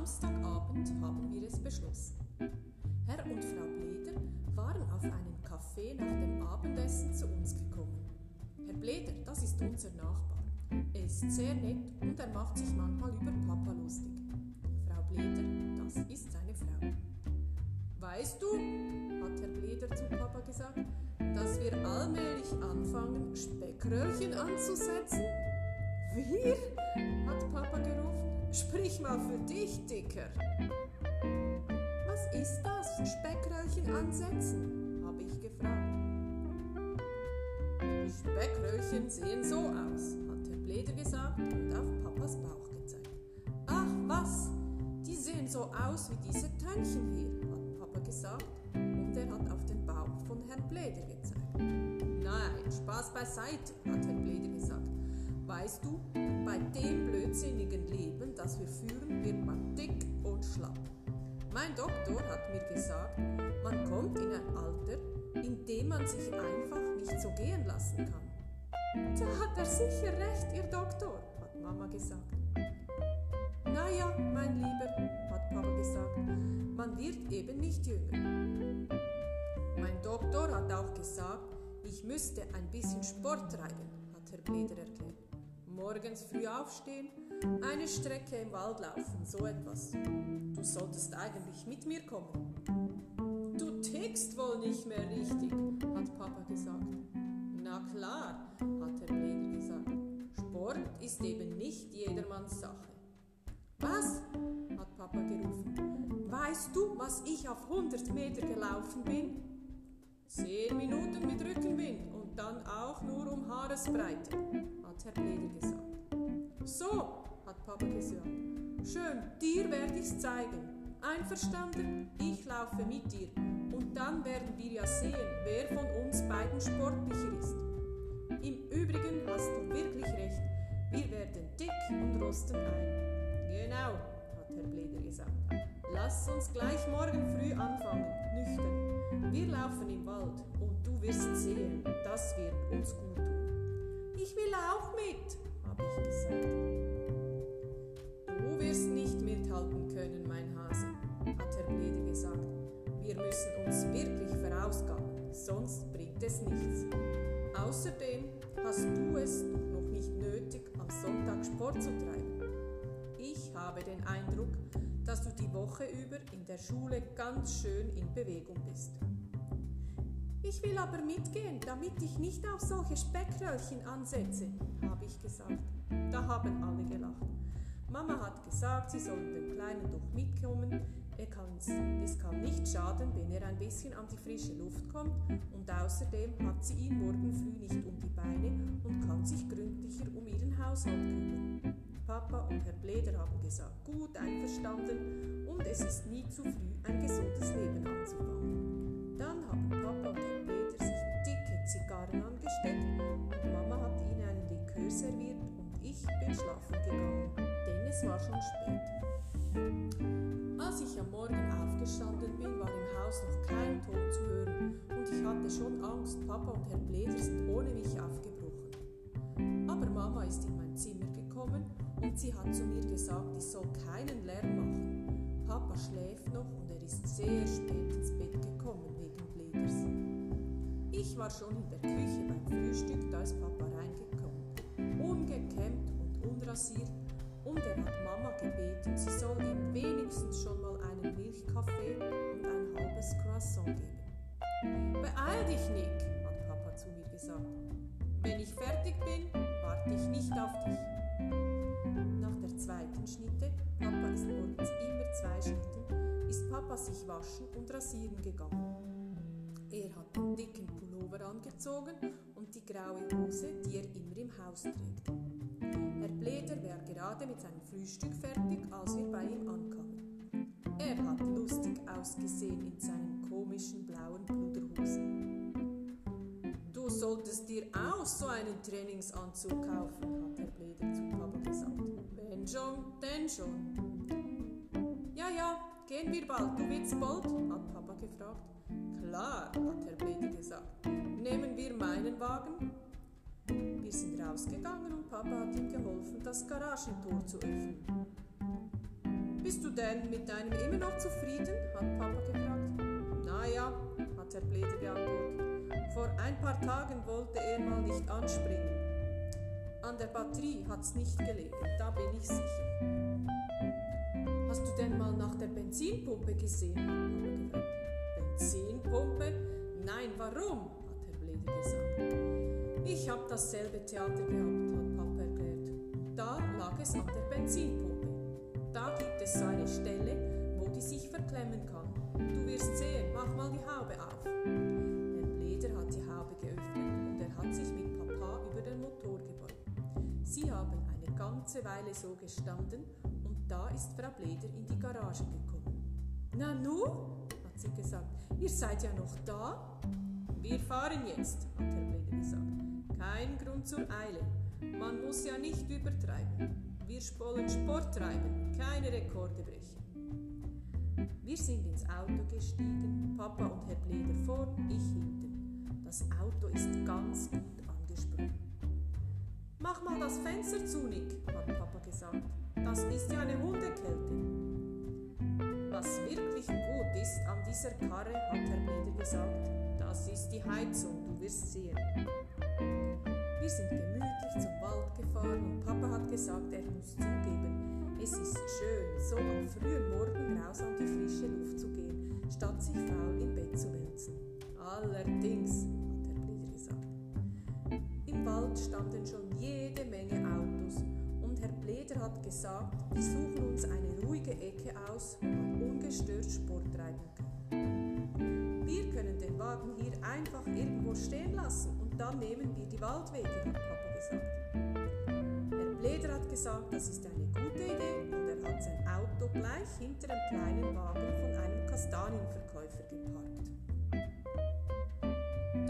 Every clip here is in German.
Samstagabend haben wir es beschlossen. Herr und Frau Bleder waren auf einen Kaffee nach dem Abendessen zu uns gekommen. Herr Bleder, das ist unser Nachbar. Er ist sehr nett und er macht sich manchmal über Papa lustig. Frau Bleder, das ist seine Frau. Weißt du, hat Herr Bleder zu Papa gesagt, dass wir allmählich anfangen, Speckröllchen anzusetzen? Wir? Sprich mal für dich, Dicker. Was ist das? Speckröllchen ansetzen? habe ich gefragt. Die Speckröllchen sehen so aus, hat Herr Bleder gesagt und auf Papas Bauch gezeigt. Ach was, die sehen so aus wie diese Tönnchen hier, hat Papa gesagt und er hat auf den Bauch von Herrn Bleder gezeigt. Nein, Spaß beiseite, hat Herr Bleder gesagt. Weißt du, bei dem blödsinnigen Leben, das wir führen, wird man dick und schlapp. Mein Doktor hat mir gesagt, man kommt in ein Alter, in dem man sich einfach nicht so gehen lassen kann. Da hat er sicher recht, Ihr Doktor, hat Mama gesagt. Naja, mein Lieber, hat Papa gesagt, man wird eben nicht jünger. Mein Doktor hat auch gesagt, ich müsste ein bisschen Sport treiben, hat Herr Bleder erklärt. Morgens früh aufstehen, eine Strecke im Wald laufen, so etwas. Du solltest eigentlich mit mir kommen. Du tickst wohl nicht mehr richtig, hat Papa gesagt. Na klar, hat Herr Bleder gesagt. Sport ist eben nicht jedermanns Sache. Was? hat Papa gerufen. Weißt du, was ich auf 100 Meter gelaufen bin? Zehn Minuten mit Rückenwind und dann auch nur um Haaresbreite, hat Herr Bleder gesagt. So, hat Papa gesagt. Schön, dir werde ich's zeigen. Einverstanden? Ich laufe mit dir. Und dann werden wir ja sehen, wer von uns beiden sportlicher ist. Im Übrigen hast du wirklich recht. Wir werden dick und rosten ein. Genau, hat Herr Bleder gesagt. Lass uns gleich morgen früh anfangen, nüchtern. Wir laufen im Wald und du wirst sehen, das wird uns gut tun. Ich will auch mit, habe ich gesagt. Du wirst nicht mithalten können, mein Hase, hat Herr Blede gesagt. Wir müssen uns wirklich verausgaben, sonst bringt es nichts. Außerdem hast du es noch nicht nötig, am Sonntag Sport zu treiben. Ich habe den Eindruck, dass du die Woche über in der Schule ganz schön in Bewegung bist. Ich will aber mitgehen, damit ich nicht auf solche Speckröllchen ansetze, habe ich gesagt. Da haben alle gelacht. Mama hat gesagt, sie sollen den Kleinen doch mitkommen. Er es kann nicht schaden, wenn er ein bisschen an die frische Luft kommt und außerdem hat sie ihn morgen früh nicht um die Beine und kann sich gründlicher um ihren Haushalt kümmern. Papa und Herr Bleder haben gesagt, gut einverstanden und es ist nie zu früh, ein gesundes Leben anzufangen. Angst, Papa und Herr Bleder sind ohne mich aufgebrochen. Aber Mama ist in mein Zimmer gekommen und sie hat zu mir gesagt, ich soll keinen Lärm machen. Papa schläft noch und er ist sehr spät ins Bett gekommen wegen Bleders. Ich war schon in der Küche beim Frühstück, da ist Papa reingekommen. Ungekämmt und unrasiert und er hat Mama gebeten, sie soll ihm wenigstens schon mal einen Milchkaffee und ein halbes Croissant geben. Beeil dich, Nick, hat Papa zu mir gesagt. Wenn ich fertig bin, warte ich nicht auf dich. Nach der zweiten Schnitte, Papa ist morgens immer zwei Schnitten, ist Papa sich waschen und rasieren gegangen. Er hat den dicken Pullover angezogen und die graue Hose, die er immer im Haus trägt. Herr Bleder war gerade mit seinem Frühstück fertig, als wir bei ihm ankamen. Er hat lustig ausgesehen in seinen komischen blauen Pluderhosen. Solltest dir auch so einen Trainingsanzug kaufen, hat Herr Bleder zu Papa gesagt. Wenn schon, denn schon. Ja, ja, gehen wir bald, du willst bald? hat Papa gefragt. Klar, hat Herr Bleder gesagt. Nehmen wir meinen Wagen? Wir sind rausgegangen und Papa hat ihm geholfen, das Garagentor zu öffnen. Bist du denn mit deinem immer noch zufrieden? hat Papa gefragt. Naja, hat Herr Bleder geantwortet. Vor ein paar Tagen wollte er mal nicht anspringen. An der Batterie hat's nicht gelegen, da bin ich sicher. Hast du denn mal nach der Benzinpumpe gesehen? hat Papa gefragt. Benzinpumpe? Nein, warum? hat Herr Bleder gesagt. Ich hab dasselbe Theater gehabt, hat Papa erklärt. Da lag es an der Benzinpumpe. Da gibt es so eine Stelle, wo die sich verklemmen kann. Du wirst sehen, mach mal die Haube auf. Ganze Weile so gestanden und da ist Frau Bleder in die Garage gekommen. Na nu, hat sie gesagt, ihr seid ja noch da? Wir fahren jetzt, hat Herr Bleder gesagt. Kein Grund zur Eile. Man muss ja nicht übertreiben. Wir wollen Sport treiben, keine Rekorde brechen. Wir sind ins Auto gestiegen, Papa und Herr Bleder vorn, ich hinten. Das Auto ist ganz gut angesprungen. Mach mal das Fenster zu, Nick, hat Papa gesagt. Das ist ja eine Hundekälte. Was wirklich gut ist an dieser Karre, hat Bleder gesagt, das ist die Heizung, du wirst sehen. Wir sind gemütlich zum Wald gefahren und Papa hat gesagt, er muss zugeben, es ist schön, so am frühen Morgen raus an die frische Luft zu gehen, statt sich faul im Bett zu wälzen. Allerdings, Im Wald standen schon jede Menge Autos und Herr Bleder hat gesagt, wir suchen uns eine ruhige Ecke aus, wo man ungestört Sport treiben kann. Wir können den Wagen hier einfach irgendwo stehen lassen dann nehmen wir die Waldwege, hat Papa gesagt. Herr Bleder hat gesagt, das ist eine gute Idee und er hat sein Auto gleich hinter dem kleinen Wagen von einem Kastanienverkäufer geparkt.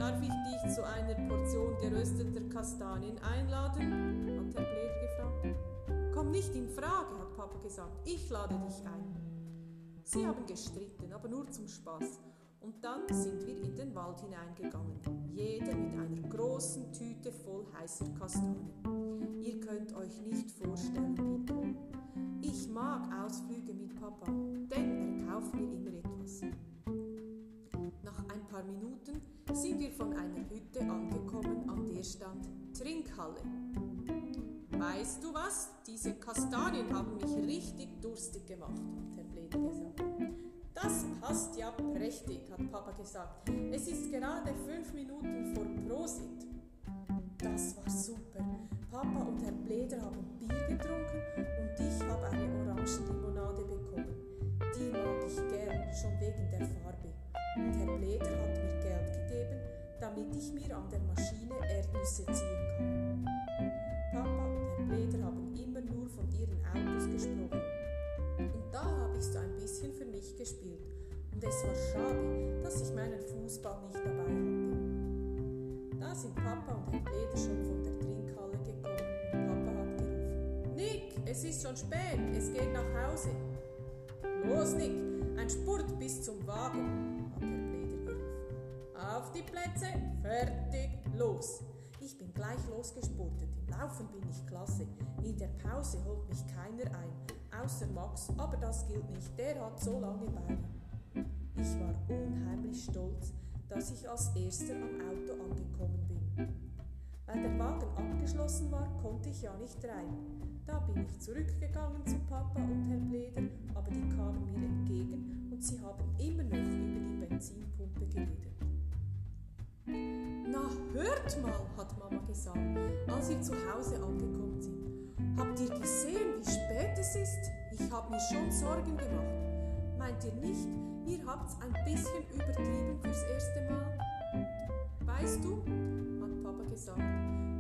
Darf ich dich zu einer Portion gerösteter Kastanien einladen? hat Herr Bleder gefragt. Komm nicht in Frage, hat Papa gesagt. Ich lade dich ein. Sie haben gestritten, aber nur zum Spaß. Und dann sind wir in den Wald hineingegangen, jeder mit einer großen Tüte voll heißer Kastanien. Ihr könnt euch nicht vorstellen, wie toll. Ich mag Ausflüge mit Papa, denn er kauft mir immer etwas. Paar Minuten sind wir von einer Hütte angekommen, an der stand Trinkhalle. Weißt du was? Diese Kastanien haben mich richtig durstig gemacht, hat Herr Blede gesagt. Das passt ja prächtig, hat Papa gesagt. Es ist gerade fünf Minuten vor Prosit. Das war super. Papa und Herr Bleder haben Bier getrunken und ich habe eine Orangenlimonade bekommen. Die mag ich gern, schon wegen der Farbe. Und Herr Bleder hat mir Geld gegeben, damit ich mir an der Maschine Erdnüsse ziehen kann. Papa und Herr Bleder haben immer nur von ihren Autos gesprochen. Und da habe ich so ein bisschen für mich gespielt. Und es war schade, dass ich meinen Fußball nicht dabei hatte. Da sind Papa und Herr Bleder schon von der Trinkhalle gekommen und Papa hat gerufen: Nick, es ist schon spät, es geht nach Hause. Los, Nick, ein Spurt bis zum Wagen, Auf die Plätze, fertig, los. Ich bin gleich losgespurtet. Im Laufen bin ich klasse. In der Pause holt mich keiner ein außer Max, aber das gilt nicht, der hat so lange Beine. Ich war unheimlich stolz, dass ich als erster am Auto angekommen bin. Weil der Wagen abgeschlossen war, konnte ich ja nicht rein. Da bin ich zurückgegangen zu Papa und Herr Bleder, aber die kamen mir entgegen hört mal, hat Mama gesagt, als wir zu Hause angekommen sind. Habt ihr gesehen, wie spät es ist? Ich habe mir schon Sorgen gemacht. Meint ihr nicht, ihr habt's ein bisschen übertrieben fürs erste Mal? Weißt du, hat Papa gesagt,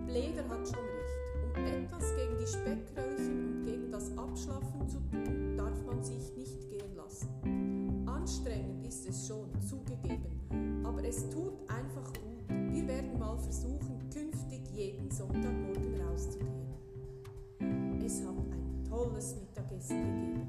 Bleder hat schon recht. Um etwas gegen die Speckröllchen und gegen das Abschlafen zu tun, darf man sich nicht gehen lassen. Anstrengend ist es schon, zugegeben, aber es tut einfach gut. Mal versuchen, künftig jeden Sonntagmorgen rauszugehen. Es hat ein tolles Mittagessen gegeben.